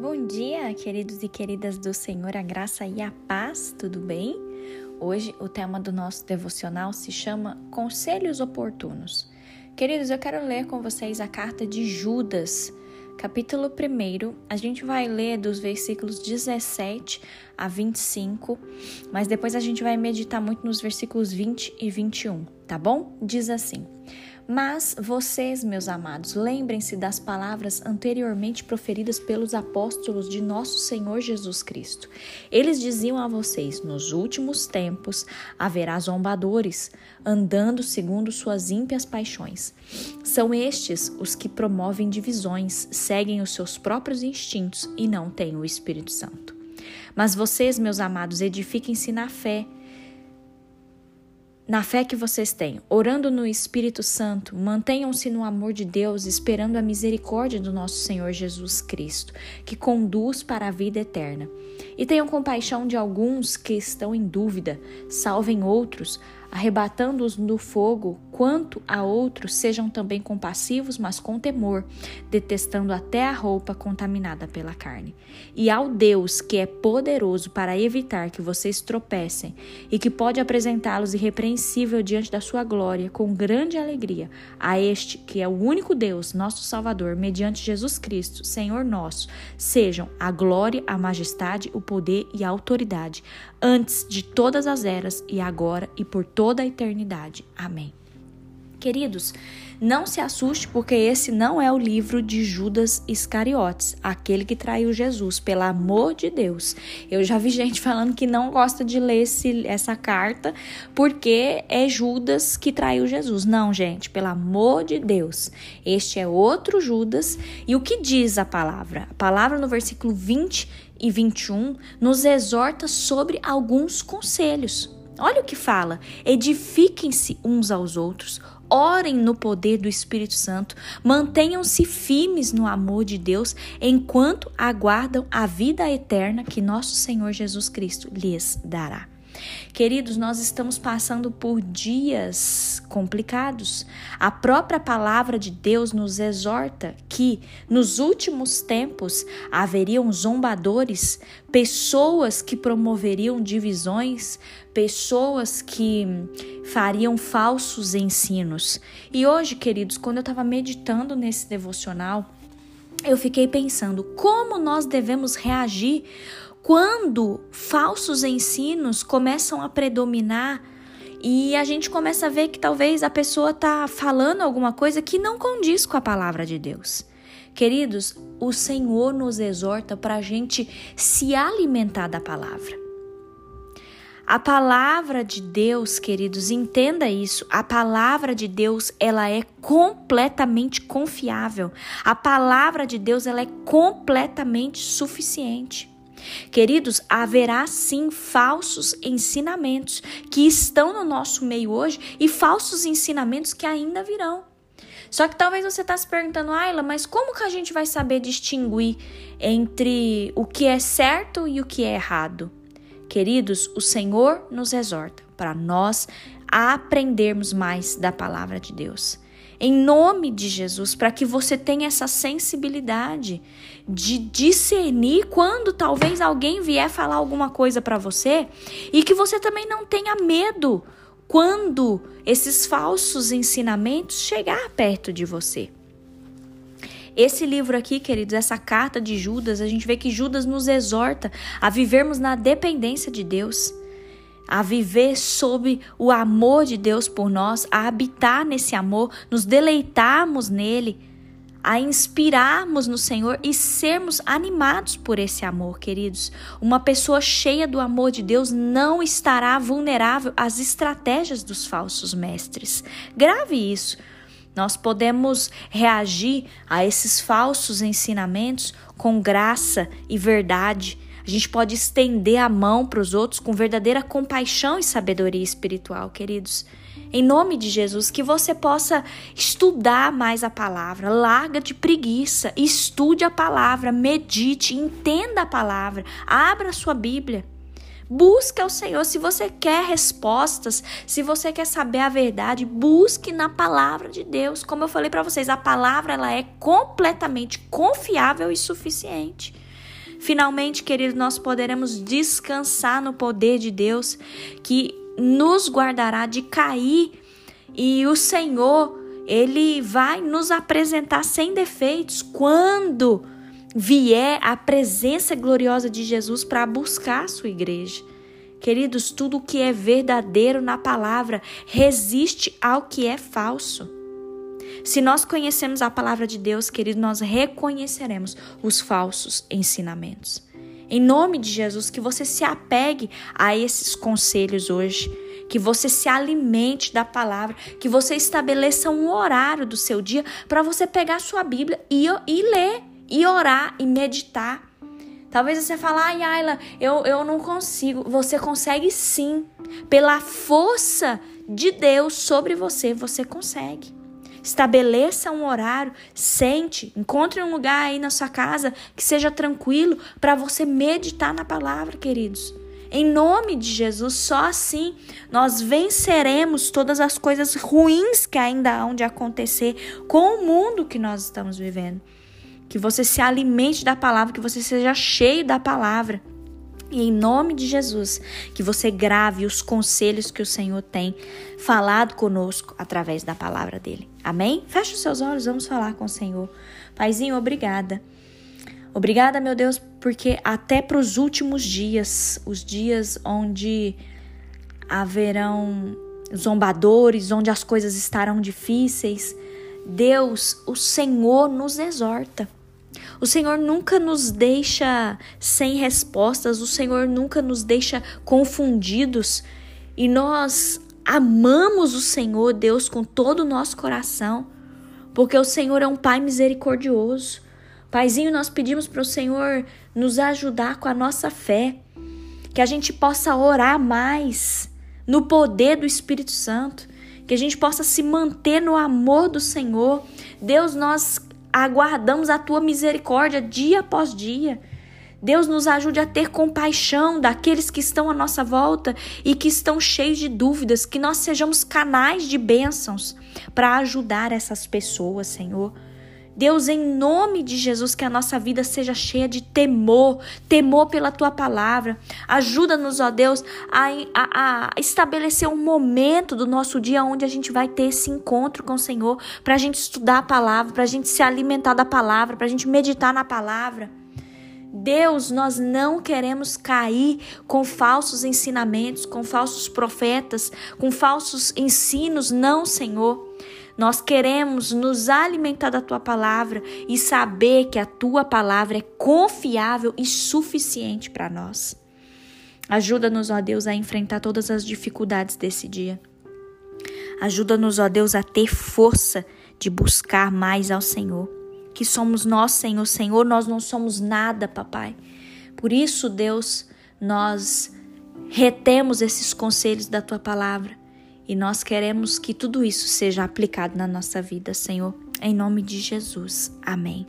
Bom dia, queridos e queridas do Senhor, a graça e a paz, tudo bem? Hoje o tema do nosso devocional se chama Conselhos Oportunos. Queridos, eu quero ler com vocês a carta de Judas, capítulo 1. A gente vai ler dos versículos 17 a 25, mas depois a gente vai meditar muito nos versículos 20 e 21, tá bom? Diz assim. Mas vocês, meus amados, lembrem-se das palavras anteriormente proferidas pelos apóstolos de nosso Senhor Jesus Cristo. Eles diziam a vocês: nos últimos tempos haverá zombadores, andando segundo suas ímpias paixões. São estes os que promovem divisões, seguem os seus próprios instintos e não têm o Espírito Santo. Mas vocês, meus amados, edifiquem-se na fé na fé que vocês têm, orando no Espírito Santo, mantenham-se no amor de Deus, esperando a misericórdia do nosso Senhor Jesus Cristo, que conduz para a vida eterna. E tenham compaixão de alguns que estão em dúvida, salvem outros, arrebatando-os no fogo, quanto a outros sejam também compassivos, mas com temor, detestando até a roupa contaminada pela carne. E ao Deus que é poderoso para evitar que vocês tropecem e que pode apresentá-los irrepreensível diante da sua glória com grande alegria, a este que é o único Deus, nosso Salvador, mediante Jesus Cristo, Senhor nosso, sejam a glória, a majestade, o poder e a autoridade, antes de todas as eras e agora e por toda a eternidade. Amém. Queridos, não se assuste, porque esse não é o livro de Judas Iscariotes, aquele que traiu Jesus, pelo amor de Deus. Eu já vi gente falando que não gosta de ler esse, essa carta porque é Judas que traiu Jesus. Não, gente, pelo amor de Deus. Este é outro Judas. E o que diz a palavra? A palavra no versículo 20 e 21 nos exorta sobre alguns conselhos. Olha o que fala: edifiquem-se uns aos outros, orem no poder do Espírito Santo, mantenham-se firmes no amor de Deus enquanto aguardam a vida eterna que nosso Senhor Jesus Cristo lhes dará. Queridos, nós estamos passando por dias complicados. A própria palavra de Deus nos exorta que nos últimos tempos haveriam zombadores, pessoas que promoveriam divisões, pessoas que fariam falsos ensinos. E hoje, queridos, quando eu estava meditando nesse devocional, eu fiquei pensando como nós devemos reagir quando falsos ensinos começam a predominar e a gente começa a ver que talvez a pessoa está falando alguma coisa que não condiz com a palavra de Deus. Queridos, o Senhor nos exorta para a gente se alimentar da palavra. A palavra de Deus, queridos, entenda isso. A palavra de Deus, ela é completamente confiável. A palavra de Deus, ela é completamente suficiente. Queridos, haverá sim falsos ensinamentos que estão no nosso meio hoje e falsos ensinamentos que ainda virão. Só que talvez você está se perguntando, Ayla, mas como que a gente vai saber distinguir entre o que é certo e o que é errado? Queridos, o Senhor nos exorta para nós aprendermos mais da palavra de Deus em nome de Jesus, para que você tenha essa sensibilidade de discernir quando talvez alguém vier falar alguma coisa para você e que você também não tenha medo quando esses falsos ensinamentos chegar perto de você. Esse livro aqui, queridos, essa carta de Judas, a gente vê que Judas nos exorta a vivermos na dependência de Deus a viver sob o amor de Deus por nós, a habitar nesse amor, nos deleitarmos nele, a inspirarmos no Senhor e sermos animados por esse amor, queridos. Uma pessoa cheia do amor de Deus não estará vulnerável às estratégias dos falsos mestres. Grave isso. Nós podemos reagir a esses falsos ensinamentos com graça e verdade a gente pode estender a mão para os outros com verdadeira compaixão e sabedoria espiritual, queridos. Em nome de Jesus, que você possa estudar mais a palavra, larga de preguiça, estude a palavra, medite, entenda a palavra, abra a sua Bíblia. Busque ao Senhor. Se você quer respostas, se você quer saber a verdade, busque na palavra de Deus. Como eu falei para vocês, a palavra ela é completamente confiável e suficiente. Finalmente, querido, nós poderemos descansar no poder de Deus que nos guardará de cair e o Senhor, ele vai nos apresentar sem defeitos quando vier a presença gloriosa de Jesus para buscar a sua igreja. Queridos, tudo que é verdadeiro na palavra resiste ao que é falso. Se nós conhecemos a palavra de Deus, querido, nós reconheceremos os falsos ensinamentos. Em nome de Jesus, que você se apegue a esses conselhos hoje, que você se alimente da palavra, que você estabeleça um horário do seu dia para você pegar a sua Bíblia e, e ler, e orar e meditar. Talvez você fale, ai, Ayla, eu, eu não consigo. Você consegue sim. Pela força de Deus sobre você, você consegue. Estabeleça um horário, sente, encontre um lugar aí na sua casa que seja tranquilo para você meditar na palavra, queridos. Em nome de Jesus, só assim nós venceremos todas as coisas ruins que ainda hão de acontecer com o mundo que nós estamos vivendo que você se alimente da palavra, que você seja cheio da palavra. E em nome de Jesus, que você grave os conselhos que o Senhor tem falado conosco através da palavra dele. Amém? Feche os seus olhos, vamos falar com o Senhor. Paizinho, obrigada. Obrigada, meu Deus, porque até para os últimos dias, os dias onde haverão zombadores, onde as coisas estarão difíceis, Deus, o Senhor nos exorta. O Senhor nunca nos deixa sem respostas, o Senhor nunca nos deixa confundidos e nós amamos o Senhor, Deus, com todo o nosso coração, porque o Senhor é um Pai misericordioso. Paizinho, nós pedimos para o Senhor nos ajudar com a nossa fé, que a gente possa orar mais no poder do Espírito Santo, que a gente possa se manter no amor do Senhor. Deus, nós aguardamos a tua misericórdia dia após dia. Deus nos ajude a ter compaixão daqueles que estão à nossa volta e que estão cheios de dúvidas, que nós sejamos canais de bênçãos para ajudar essas pessoas, Senhor. Deus, em nome de Jesus, que a nossa vida seja cheia de temor, temor pela tua palavra. Ajuda-nos, ó Deus, a, a, a, estabelecer um momento do nosso dia onde a gente vai ter esse encontro com o Senhor, para a gente estudar a palavra, para a gente se alimentar da palavra, para a gente meditar na palavra. Deus, nós não queremos cair com falsos ensinamentos, com falsos profetas, com falsos ensinos, não, Senhor. Nós queremos nos alimentar da tua palavra e saber que a tua palavra é confiável e suficiente para nós. Ajuda-nos, ó Deus, a enfrentar todas as dificuldades desse dia. Ajuda-nos, ó Deus, a ter força de buscar mais ao Senhor. Que somos nós, Senhor. Senhor, nós não somos nada, papai. Por isso, Deus, nós retemos esses conselhos da tua palavra e nós queremos que tudo isso seja aplicado na nossa vida, Senhor. Em nome de Jesus. Amém.